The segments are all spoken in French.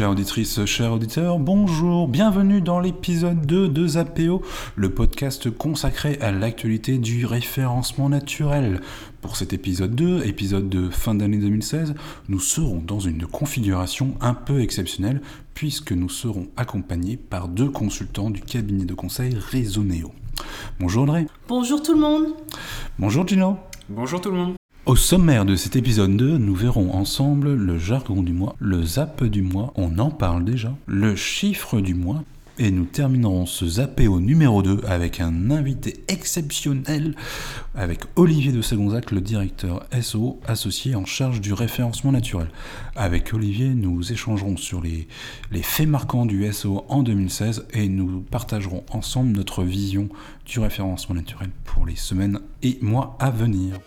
Chères auditrices, chers auditeurs, bonjour, bienvenue dans l'épisode 2 de Zapéo, le podcast consacré à l'actualité du référencement naturel. Pour cet épisode 2, épisode de fin d'année 2016, nous serons dans une configuration un peu exceptionnelle puisque nous serons accompagnés par deux consultants du cabinet de conseil Resoneo. Bonjour Audrey. Bonjour tout le monde. Bonjour Gino. Bonjour tout le monde. Au sommaire de cet épisode 2, nous verrons ensemble le jargon du mois, le zap du mois, on en parle déjà, le chiffre du mois, et nous terminerons ce zappéo numéro 2 avec un invité exceptionnel, avec Olivier de Segonzac, le directeur SO associé en charge du référencement naturel. Avec Olivier, nous échangerons sur les, les faits marquants du SO en 2016 et nous partagerons ensemble notre vision du référencement naturel pour les semaines et mois à venir.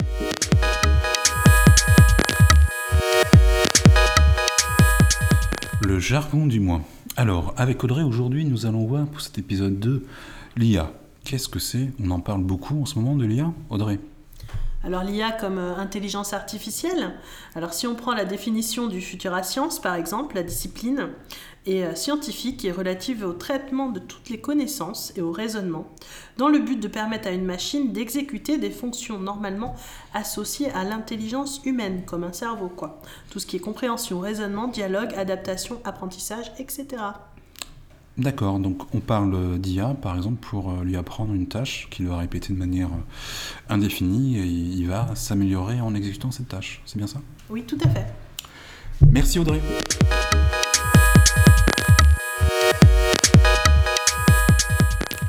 Le jargon du mois. Alors, avec Audrey, aujourd'hui, nous allons voir pour cet épisode 2 l'IA. Qu'est-ce que c'est? On en parle beaucoup en ce moment de l'IA, Audrey? Alors l'IA comme euh, intelligence artificielle, alors si on prend la définition du Futura Science par exemple, la discipline est euh, scientifique et relative au traitement de toutes les connaissances et au raisonnement, dans le but de permettre à une machine d'exécuter des fonctions normalement associées à l'intelligence humaine, comme un cerveau quoi. Tout ce qui est compréhension, raisonnement, dialogue, adaptation, apprentissage, etc. D'accord, donc on parle d'IA par exemple pour euh, lui apprendre une tâche qu'il va répéter de manière euh, indéfinie et il va s'améliorer en exécutant cette tâche. C'est bien ça? Oui, tout à fait. Merci Audrey.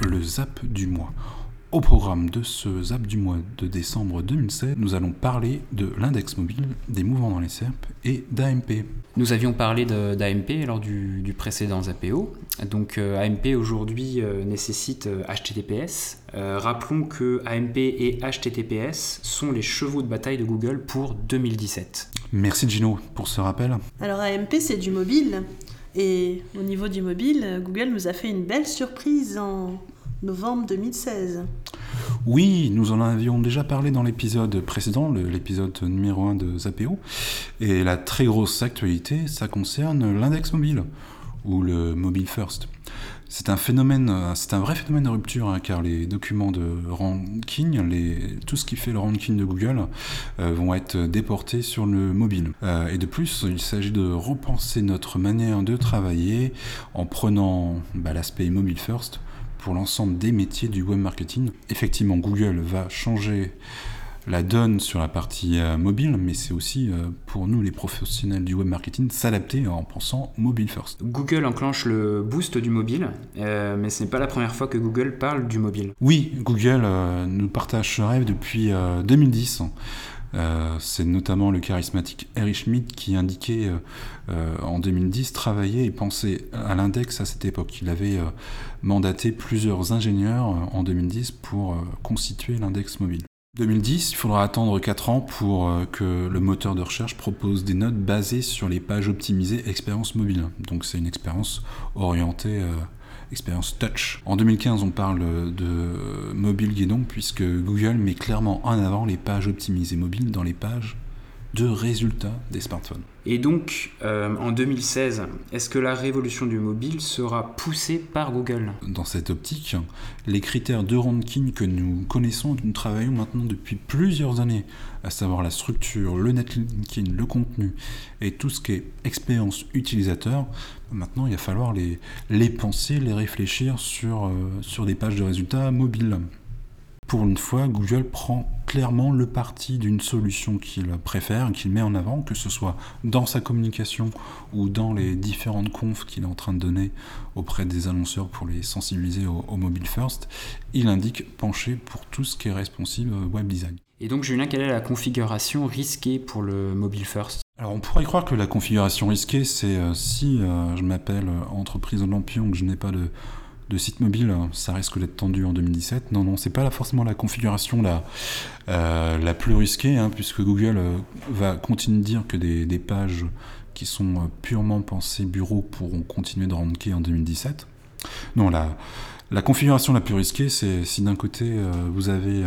Le zap du mois. Au programme de ce ZAP du mois de décembre 2016, nous allons parler de l'index mobile, des mouvements dans les SERP et d'AMP. Nous avions parlé d'AMP lors du, précédent ZAPEO. Donc euh, AMP aujourd'hui euh, nécessite HTTPS. Euh, rappelons que AMP et HTTPS sont les chevaux de bataille de Google pour 2017. Merci Gino pour ce rappel. Alors AMP c'est du mobile. Et au niveau du mobile, Google nous a fait une belle surprise en novembre 2016. Oui, nous en avions déjà parlé dans l'épisode précédent, l'épisode numéro 1 de Zapeo. Et la très grosse actualité, ça concerne l'index mobile, ou le mobile first. C'est un phénomène, c'est un vrai phénomène de rupture, hein, car les documents de ranking, tout ce qui fait le ranking de Google, euh, vont être déportés sur le mobile. Euh, et de plus, il s'agit de repenser notre manière de travailler en prenant bah, l'aspect mobile first pour l'ensemble des métiers du web marketing. Effectivement, Google va changer la donne sur la partie euh, mobile, mais c'est aussi euh, pour nous les professionnels du web marketing s'adapter en pensant mobile first. Google enclenche le boost du mobile, euh, mais ce n'est pas la première fois que Google parle du mobile. Oui, Google nous partage ce rêve depuis 2010. Euh, c'est notamment le charismatique Eric Schmidt qui indiquait euh, euh, en 2010 travailler et penser à l'index à cette époque. Il avait mandaté plusieurs ingénieurs en 2010 pour constituer l'index mobile. 2010, il faudra attendre 4 ans pour que le moteur de recherche propose des notes basées sur les pages optimisées expérience mobile. Donc c'est une expérience orientée expérience touch. En 2015, on parle de mobile guidon puisque Google met clairement en avant les pages optimisées mobiles dans les pages de résultats des smartphones. Et donc, euh, en 2016, est-ce que la révolution du mobile sera poussée par Google? Dans cette optique, les critères de ranking que nous connaissons, que nous travaillons maintenant depuis plusieurs années, à savoir la structure, le netlinking, le contenu et tout ce qui est expérience utilisateur, maintenant il va falloir les, les penser, les réfléchir sur, euh, sur des pages de résultats mobiles. Pour une fois, Google prend clairement le parti d'une solution qu'il préfère, qu'il met en avant, que ce soit dans sa communication ou dans les différentes confs qu'il est en train de donner auprès des annonceurs pour les sensibiliser au, mobile first. Il indique pencher pour tout ce qui est responsive web design. Et donc Julien, quelle est la configuration risquée pour le mobile first? Alors on pourrait croire que la configuration risquée, c'est euh, si euh, je m'appelle entreprise Olympion, que je n'ai pas de, de site mobile, ça risque d'être tendu en 2017. Non, non, c'est pas forcément la configuration la, euh, la plus risquée, hein, puisque Google euh, va continuer de dire que des, pages qui sont euh, purement pensées bureau pourront continuer de ranker en 2017. Non, la, la configuration la plus risquée, c'est si d'un côté vous avez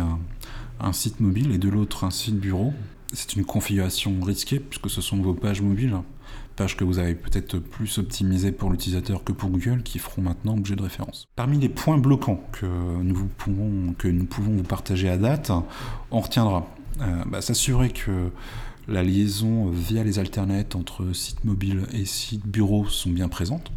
un, site mobile et de l'autre un site bureau. C'est une configuration risquée puisque ce sont vos pages mobiles pages que vous avez peut-être plus optimisées pour l'utilisateur que pour Google qui feront maintenant objet de référence. Parmi les points bloquants que nous pouvons, que nous pouvons vous partager à date, on retiendra euh, bah, s'assurer que la liaison via les alternets entre site mobile et site bureau sont bien présentes,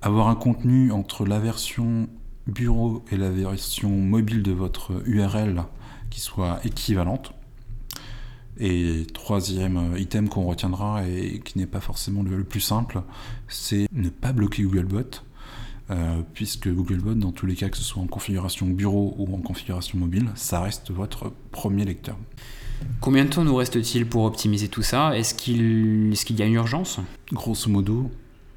avoir un contenu entre la version bureau et la version mobile de votre URL qui soit équivalente. Et troisième item qu'on retiendra et qui n'est pas forcément le, plus simple, c'est ne pas bloquer Googlebot, euh, puisque Googlebot, dans tous les cas, que ce soit en configuration bureau ou en configuration mobile, ça reste votre premier lecteur. Combien de temps nous reste-t-il pour optimiser tout ça? Est-ce qu'il y a une urgence? Grosso modo,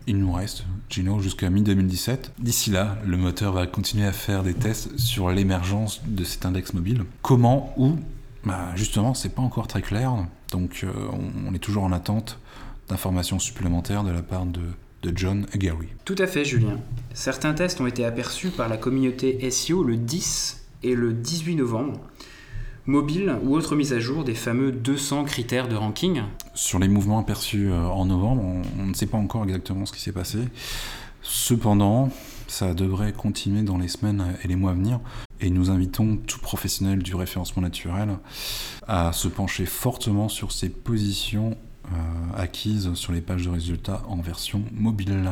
il nous reste, Gino, jusqu'à mi-2017. D'ici là, le moteur va continuer à faire des tests sur l'émergence de cet index mobile. Comment, où bah, Justement, c'est pas encore très clair. Donc, euh, on est toujours en attente d'informations supplémentaires de la part de, de John et Gary. Tout à fait, Julien. Certains tests ont été aperçus par la communauté SEO le 10 et le 18 novembre mobile ou autre mise à jour des fameux 200 critères de ranking Sur les mouvements aperçus euh, en novembre, on, ne sait pas encore exactement ce qui s'est passé. Cependant, ça devrait continuer dans les semaines et les mois à venir. Et nous invitons tout professionnel du référencement naturel à se pencher fortement sur ces positions euh, acquises sur les pages de résultats en version mobile.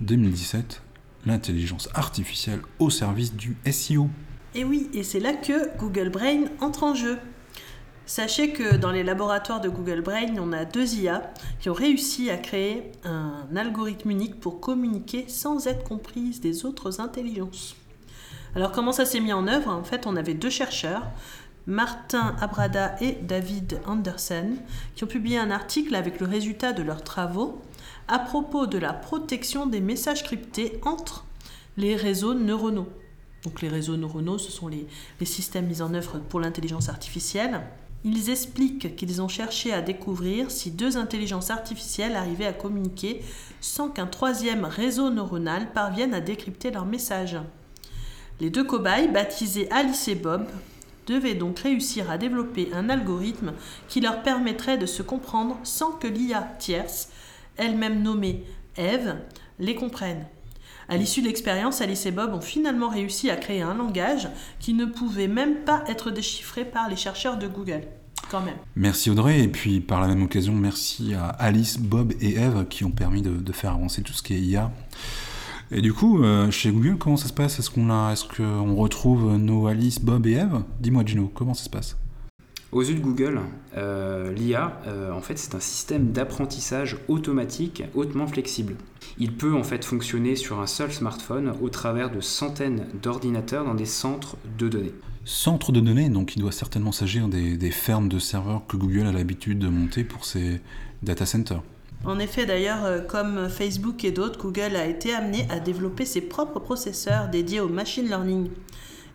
2017, l'intelligence artificielle au service du SEO. Et oui, et c'est là que Google Brain entre en jeu. Sachez que dans les laboratoires de Google Brain, on a deux IA qui ont réussi à créer un algorithme unique pour communiquer sans être comprise des autres intelligences. Alors comment ça s'est mis en œuvre? En fait, on avait deux chercheurs, Martin Abrada et David Anderson, qui ont publié un article avec le résultat de leurs travaux à propos de la protection des messages cryptés entre les réseaux neuronaux. Donc les réseaux neuronaux, ce sont les, systèmes mis en œuvre pour l'intelligence artificielle. Ils expliquent qu'ils ont cherché à découvrir si deux intelligences artificielles arrivaient à communiquer sans qu'un troisième réseau neuronal parvienne à décrypter leurs messages. Les deux cobayes, baptisés Alice et Bob, devaient donc réussir à développer un algorithme qui leur permettrait de se comprendre sans que l'IA tierce elle-même nommée Eve, les comprennent. À l'issue de l'expérience, Alice et Bob ont finalement réussi à créer un langage qui ne pouvait même pas être déchiffré par les chercheurs de Google. Quand même. Merci Audrey, et puis par la même occasion, merci à Alice, Bob et Eve qui ont permis de, faire avancer tout ce qui est IA. Et du coup, euh, chez Google, comment ça se passe? Est-ce qu'on a, est-ce qu'on retrouve nos Alice, Bob et Eve? Dis-moi Gino, comment ça se passe? Aux yeux de Google, euh, l'IA, euh, en fait, c'est un système d'apprentissage automatique hautement flexible. Il peut en fait fonctionner sur un seul smartphone au travers de centaines d'ordinateurs dans des centres de données. Centres de données, donc il doit certainement s'agir des, des fermes de serveurs que Google a l'habitude de monter pour ses data centers. En effet, d'ailleurs, euh, comme Facebook et d'autres, Google a été amené à développer ses propres processeurs dédiés au machine learning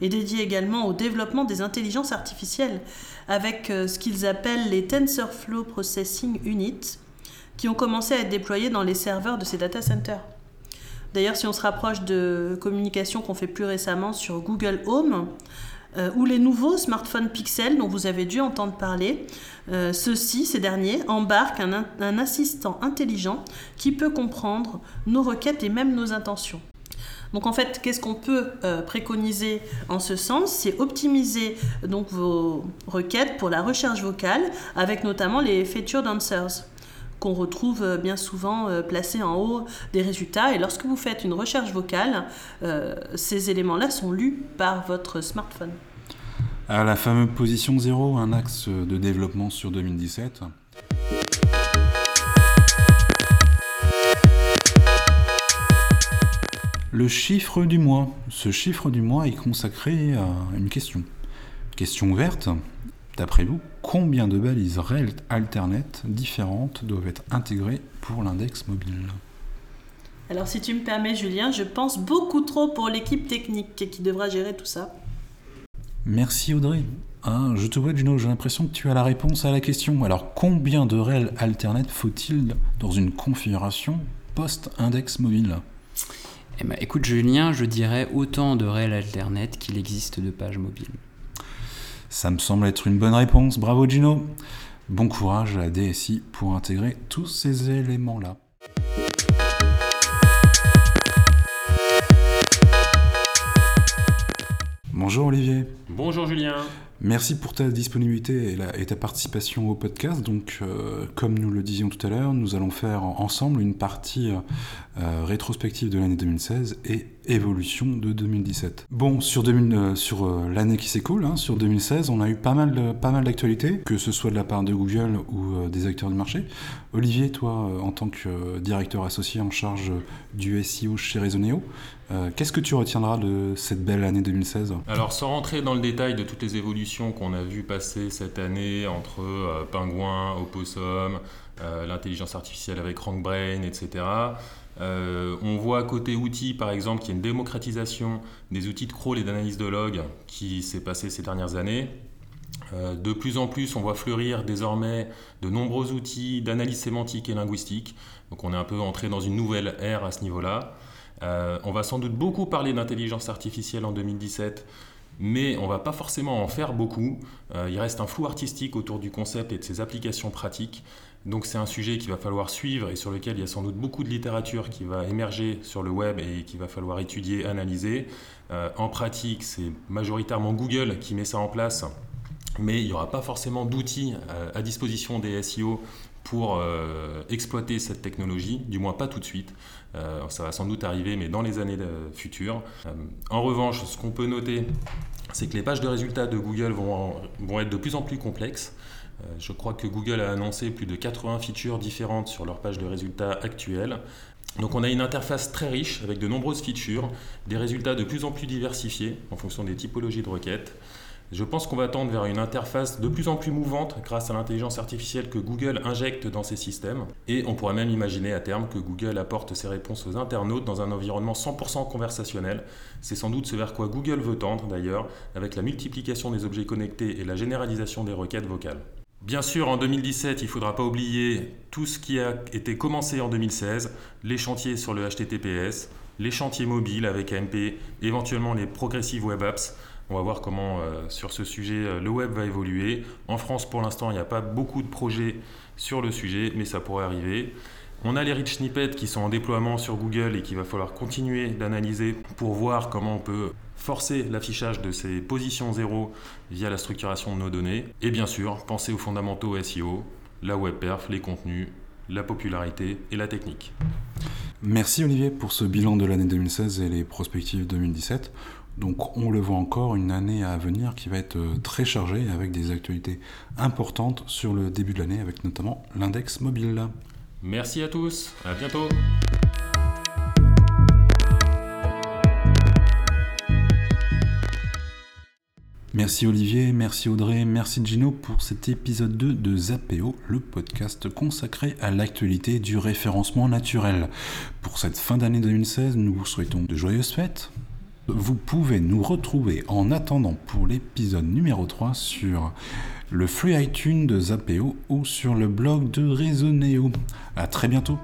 et dédiés également au développement des intelligences artificielles avec euh, ce qu'ils appellent les TensorFlow Processing Units, qui ont commencé à être déployés dans les serveurs de ces data centers. D'ailleurs, si on se rapproche de communications qu'on fait plus récemment sur Google Home, euh, ou les nouveaux smartphones Pixel dont vous avez dû entendre parler, euh, ceux-ci, ces derniers, embarquent un assistant intelligent qui peut comprendre nos requêtes et même nos intentions. Donc en fait, qu'est-ce qu'on peut euh, préconiser en ce sens? C'est optimiser donc vos requêtes pour la recherche vocale avec notamment les featured answers qu'on retrouve euh, bien souvent euh, placés en haut des résultats. Et lorsque vous faites une recherche vocale, ces éléments-là sont lus par votre smartphone. À la fameuse position 0, un axe de développement sur 2017. Le chiffre du mois. Ce chiffre du mois est consacré à une question. Question ouverte. D'après vous, combien de balises REL Alternet différentes doivent être intégrées pour l'index mobile? Alors si tu me permets Julien, je pense beaucoup trop pour l'équipe technique qui devra gérer tout ça. Merci Audrey. Ah, je te vois Juno, j'ai l'impression que tu as la réponse à la question. Alors combien de REL Alternet faut-il dans une configuration post-index mobile? Eh ben, écoute Julien, je dirais autant de réels Alternet qu'il existe de pages mobiles. Ça me semble être une bonne réponse, bravo Gino. Bon courage à la DSI pour intégrer tous ces éléments-là. Bonjour Olivier. Bonjour Julien. Merci pour ta disponibilité et, ta participation au podcast. Donc, euh, comme nous le disions tout à l'heure, nous allons faire ensemble une partie euh, rétrospective de l'année 2016 et évolution de 2017. Bon, sur, euh, sur l'année qui s'écoule, hein, sur 2016, on a eu pas mal, pas mal d'actualités, que ce soit de la part de Google ou des acteurs du marché. Olivier, toi, en tant que directeur associé en charge du SEO chez Resoneo, qu'est-ce que tu retiendras de cette belle année 2016 Alors, sans rentrer dans le détail de toutes les évolutions, qu'on a vu passer cette année entre euh, Pingouin, Opossum, euh, l'intelligence artificielle avec RankBrain, etc. Euh, on voit côté outils, par exemple, qu'il y a une démocratisation des outils de crawl et d'analyse de log qui s'est passée ces dernières années. de plus en plus, on voit fleurir désormais de nombreux outils d'analyse sémantique et linguistique. Donc on est un peu entré dans une nouvelle ère à ce niveau-là. on va sans doute beaucoup parler d'intelligence artificielle en 2017 mais on va pas forcément en faire beaucoup. Euh, il reste un flou artistique autour du concept et de ses applications pratiques. Donc c'est un sujet qu'il va falloir suivre et sur lequel il y a sans doute beaucoup de littérature qui va émerger sur le web et qu'il va falloir étudier, analyser. Euh, en pratique, c'est majoritairement Google qui met ça en place, mais il n'y aura pas forcément d'outils euh, à disposition des SEO pour exploiter cette technologie, du moins pas tout de suite. Euh, ça va sans doute arriver, mais dans les années euh, futures. Euh, en revanche, ce qu'on peut noter, c'est que les pages de résultats de Google vont, vont être de plus en plus complexes. Je crois que Google a annoncé plus de 80 features différentes sur leur page de résultats actuelle. Donc on a une interface très riche avec de nombreuses features, des résultats de plus en plus diversifiés en fonction des typologies de requêtes. Je pense qu'on va tendre vers une interface de plus en plus mouvante grâce à l'intelligence artificielle que Google injecte dans ses systèmes. Et on pourrait même imaginer à terme que Google apporte ses réponses aux internautes dans un environnement 100% conversationnel. C'est sans doute ce vers quoi Google veut tendre d'ailleurs, avec la multiplication des objets connectés et la généralisation des requêtes vocales. Bien sûr, en 2017, il ne faudra pas oublier tout ce qui a été commencé en 2016, les chantiers sur le HTTPS, les chantiers mobiles avec AMP, éventuellement les Progressive Web Apps. On va voir comment euh, sur ce sujet euh, le web va évoluer. En France, pour l'instant, il n'y a pas beaucoup de projets sur le sujet, mais ça pourrait arriver. On a les rich snippets qui sont en déploiement sur Google et qu'il va falloir continuer d'analyser pour voir comment on peut forcer l'affichage de ces positions zéro via la structuration de nos données. Et bien sûr, penser aux fondamentaux SEO, la web perf, les contenus, la popularité et la technique. Merci Olivier pour ce bilan de l'année 2016 et les prospectives 2017. Donc on le voit encore, une année à venir qui va être euh, très chargée avec des actualités importantes sur le début de l'année avec notamment l'index mobile. Merci à tous, à bientôt. Merci Olivier, merci Audrey, merci Gino pour cet épisode 2 de Zapéo, le podcast consacré à l'actualité du référencement naturel. Pour cette fin d'année 2016, nous vous souhaitons de joyeuses fêtes, vous pouvez nous retrouver en attendant pour l'épisode numéro 3 sur le flux iTunes de Zapeo ou sur le blog de Resoneo. A très bientôt